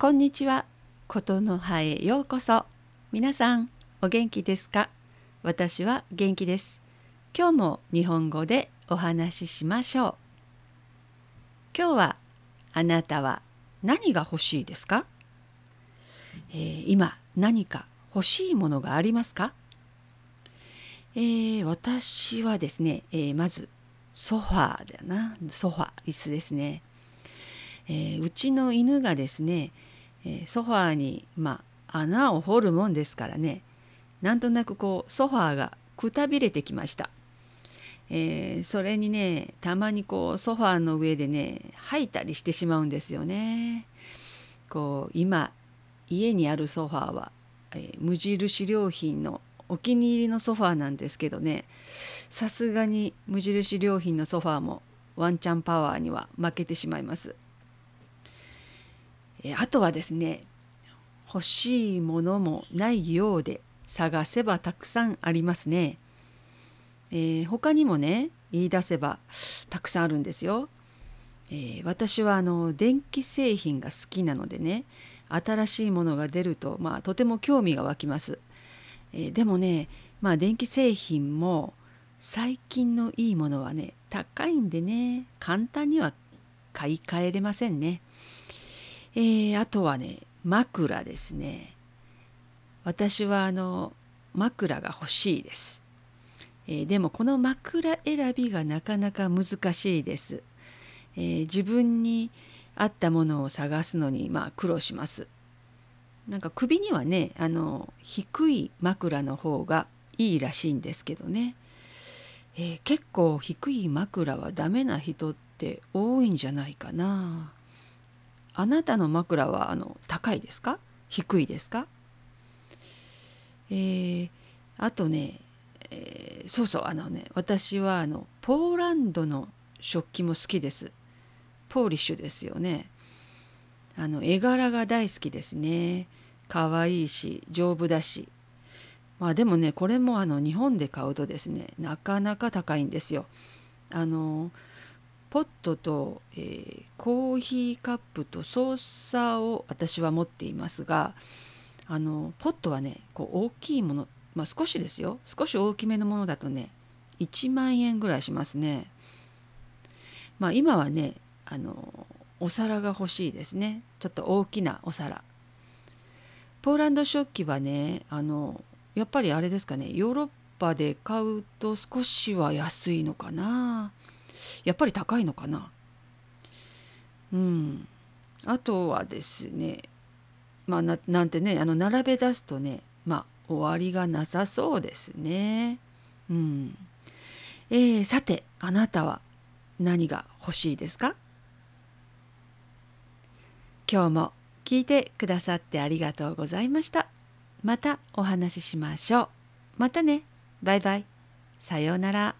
こんにちは。ことの葉へようこそ。皆さん、お元気ですか？私は元気です。今日も日本語でお話ししましょう。今日はあなたは何が欲しいですか、えー、今何か欲しいものがありますか、えー、私はですね、えー、まずソファーだなソファ椅子ですね、えー、うちの犬がですね、えソファーにまあ穴を掘るもんですからね。なんとなくこうソファーがくたびれてきました、えーそれにねたまにこうソファーの上でね吐いたりしてしまうんですよね。こう今家にあるソファーは、え無印良品のお気に入りのソファーなんですけどね。さすがに無印良品のソファーもワンチャンパワーには負けてしまいます。えあとはですね欲しいものもないようで探せばたくさんありますね。えー、他にもね言い出せばたくさんあるんですよ。えー、私はあの電気製品が好きなのでね新しいものが出ると、まあ、とても興味が湧きます。えー、でもねまあ電気製品も最近のいいものはね高いんでね簡単には買い替えれませんね。えー、あとはね枕ですね。私はあの枕が欲しいです。えー、でもこの枕選びがなかなか難しいです。えー、自分に合ったものを探すのにまあ苦労します。なんか首にはねあの低い枕の方がいいらしいんですけどね、えー、結構低い枕はダメな人って多いんじゃないかなあなたの枕はあの高いですか？低いですか？えー、あとね、えー、そうそうあのね私はあのポーランドの食器も好きです。ポーリッシュですよね。あの絵柄が大好きですね。可愛いし丈夫だし。まあでもねこれもあの日本で買うとですねなかなか高いんですよ。あのポットと、えー、コーヒーカップとソーサーを私は持っていますがあのポットはねこう大きいもの、まあ、少しですよ。少し大きめのものだとね1万円ぐらいしますね。まあ今はねあのお皿が欲しいですね。ちょっと大きなお皿。ポーランド食器はねあのやっぱりあれですかね。ヨーロッパで買うと少しは安いのかな。やっぱり高いのかなうんあとはですねまあななんてねあの並べ出すとねまあ終わりがなさそうですねうんえー、さてあなたは何が欲しいですか？今日も聞いてくださってありがとうございました。またお話ししましょう。またね。バイバイ。さようなら。